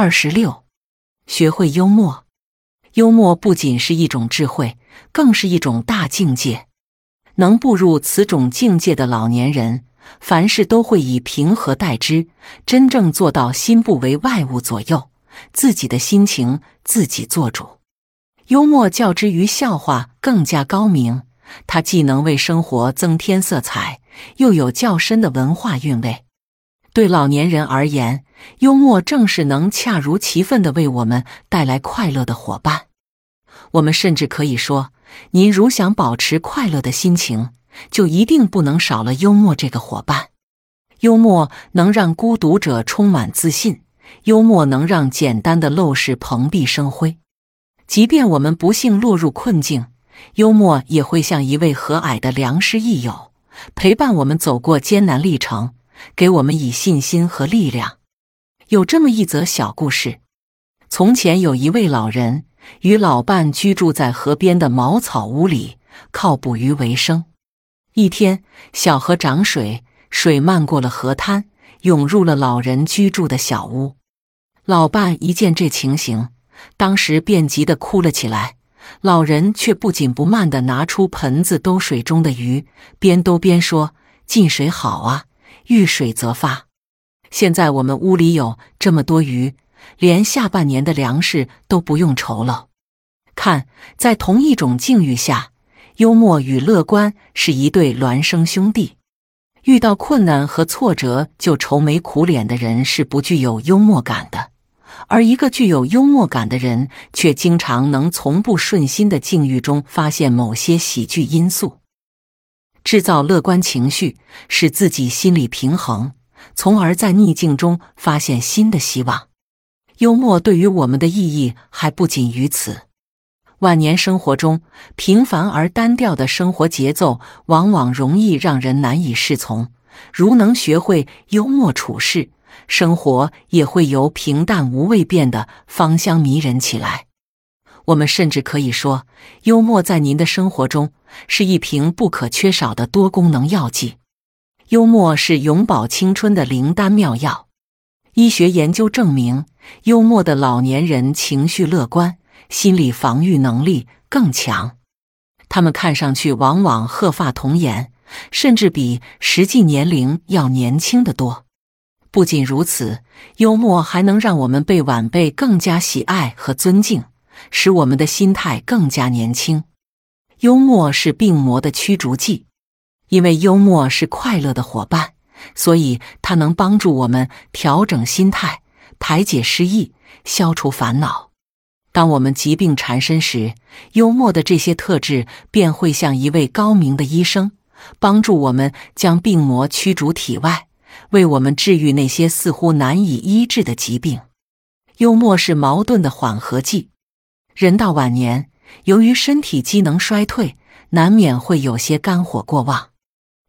二十六，学会幽默。幽默不仅是一种智慧，更是一种大境界。能步入此种境界的老年人，凡事都会以平和待之，真正做到心不为外物左右，自己的心情自己做主。幽默较之于笑话更加高明，它既能为生活增添色彩，又有较深的文化韵味。对老年人而言，幽默正是能恰如其分的为我们带来快乐的伙伴。我们甚至可以说，您如想保持快乐的心情，就一定不能少了幽默这个伙伴。幽默能让孤独者充满自信，幽默能让简单的陋室蓬荜生辉。即便我们不幸落入困境，幽默也会像一位和蔼的良师益友，陪伴我们走过艰难历程。给我们以信心和力量。有这么一则小故事：从前有一位老人与老伴居住在河边的茅草屋里，靠捕鱼为生。一天，小河涨水，水漫过了河滩，涌入了老人居住的小屋。老伴一见这情形，当时便急得哭了起来。老人却不紧不慢地拿出盆子兜水中的鱼，边兜边说：“进水好啊。”遇水则发。现在我们屋里有这么多鱼，连下半年的粮食都不用愁了。看，在同一种境遇下，幽默与乐观是一对孪生兄弟。遇到困难和挫折就愁眉苦脸的人是不具有幽默感的，而一个具有幽默感的人却经常能从不顺心的境遇中发现某些喜剧因素。制造乐观情绪，使自己心理平衡，从而在逆境中发现新的希望。幽默对于我们的意义还不仅于此。晚年生活中，平凡而单调的生活节奏往往容易让人难以适从。如能学会幽默处事，生活也会由平淡无味变得芳香迷人起来。我们甚至可以说，幽默在您的生活中是一瓶不可缺少的多功能药剂。幽默是永葆青春的灵丹妙药。医学研究证明，幽默的老年人情绪乐观，心理防御能力更强。他们看上去往往鹤发童颜，甚至比实际年龄要年轻的多。不仅如此，幽默还能让我们被晚辈更加喜爱和尊敬。使我们的心态更加年轻。幽默是病魔的驱逐剂，因为幽默是快乐的伙伴，所以它能帮助我们调整心态、排解失意、消除烦恼。当我们疾病缠身时，幽默的这些特质便会像一位高明的医生，帮助我们将病魔驱逐体外，为我们治愈那些似乎难以医治的疾病。幽默是矛盾的缓和剂。人到晚年，由于身体机能衰退，难免会有些肝火过旺。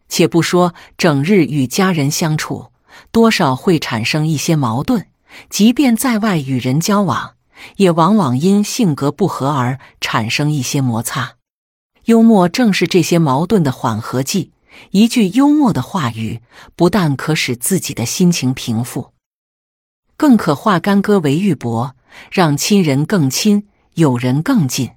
且不说整日与家人相处，多少会产生一些矛盾；即便在外与人交往，也往往因性格不合而产生一些摩擦。幽默正是这些矛盾的缓和剂。一句幽默的话语，不但可使自己的心情平复，更可化干戈为玉帛，让亲人更亲。友人更近。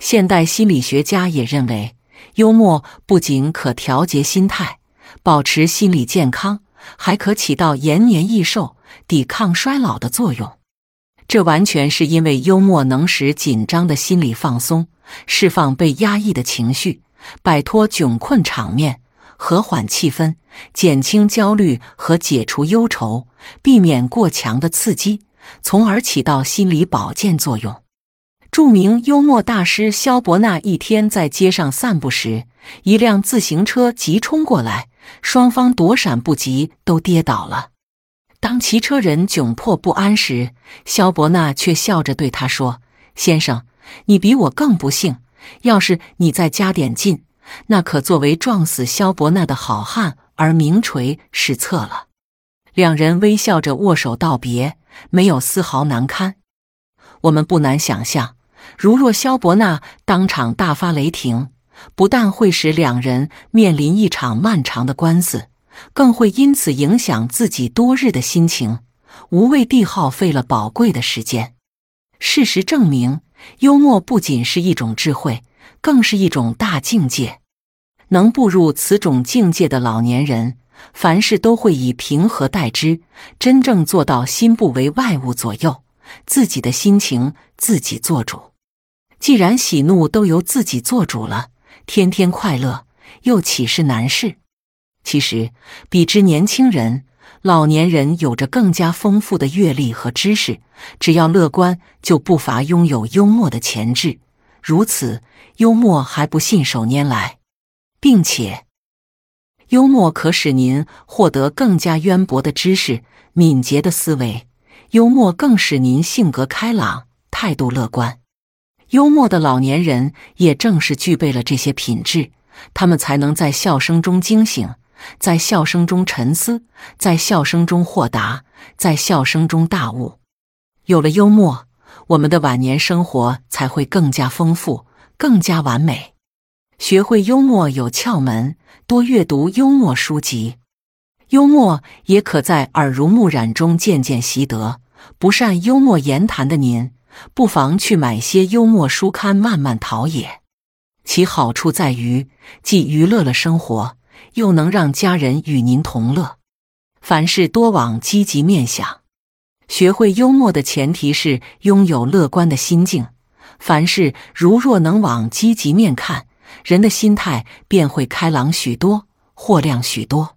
现代心理学家也认为，幽默不仅可调节心态、保持心理健康，还可起到延年益寿、抵抗衰老的作用。这完全是因为幽默能使紧张的心理放松，释放被压抑的情绪，摆脱窘困场面，和缓气氛，减轻焦虑和解除忧愁，避免过强的刺激，从而起到心理保健作用。著名幽默大师萧伯纳一天在街上散步时，一辆自行车急冲过来，双方躲闪不及，都跌倒了。当骑车人窘迫不安时，萧伯纳却笑着对他说：“先生，你比我更不幸。要是你再加点劲，那可作为撞死萧伯纳的好汉而名垂史册了。”两人微笑着握手道别，没有丝毫难堪。我们不难想象。如若萧伯纳当场大发雷霆，不但会使两人面临一场漫长的官司，更会因此影响自己多日的心情，无谓地耗费了宝贵的时间。事实证明，幽默不仅是一种智慧，更是一种大境界。能步入此种境界的老年人，凡事都会以平和待之，真正做到心不为外物左右，自己的心情自己做主。既然喜怒都由自己做主了，天天快乐又岂是难事？其实，比之年轻人，老年人有着更加丰富的阅历和知识，只要乐观，就不乏拥有幽默的潜质。如此，幽默还不信手拈来，并且，幽默可使您获得更加渊博的知识、敏捷的思维。幽默更使您性格开朗、态度乐观。幽默的老年人也正是具备了这些品质，他们才能在笑声中惊醒。在笑声中沉思，在笑声中豁达，在笑声中大悟。有了幽默，我们的晚年生活才会更加丰富，更加完美。学会幽默有窍门，多阅读幽默书籍。幽默也可在耳濡目染中渐渐习得。不善幽默言谈的您，不妨去买些幽默书刊，慢慢陶冶。其好处在于，既娱乐了生活。又能让家人与您同乐，凡事多往积极面想。学会幽默的前提是拥有乐观的心境。凡事如若能往积极面看，人的心态便会开朗许多，豁亮许多。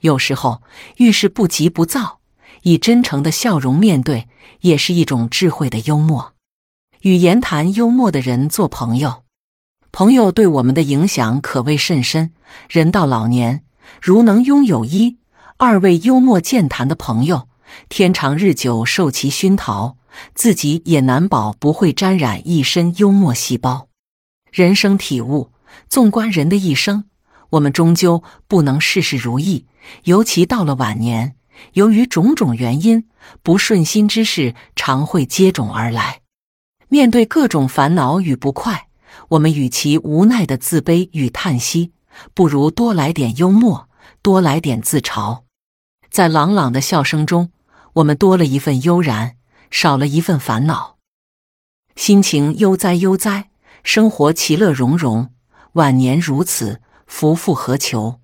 有时候遇事不急不躁，以真诚的笑容面对，也是一种智慧的幽默。与言谈幽默的人做朋友。朋友对我们的影响可谓甚深。人到老年，如能拥有一、二位幽默健谈的朋友，天长日久受其熏陶，自己也难保不会沾染一身幽默细胞。人生体悟：纵观人的一生，我们终究不能事事如意，尤其到了晚年，由于种种原因，不顺心之事常会接踵而来。面对各种烦恼与不快。我们与其无奈的自卑与叹息，不如多来点幽默，多来点自嘲。在朗朗的笑声中，我们多了一份悠然，少了一份烦恼。心情悠哉悠哉，生活其乐融融。晚年如此，夫复何求？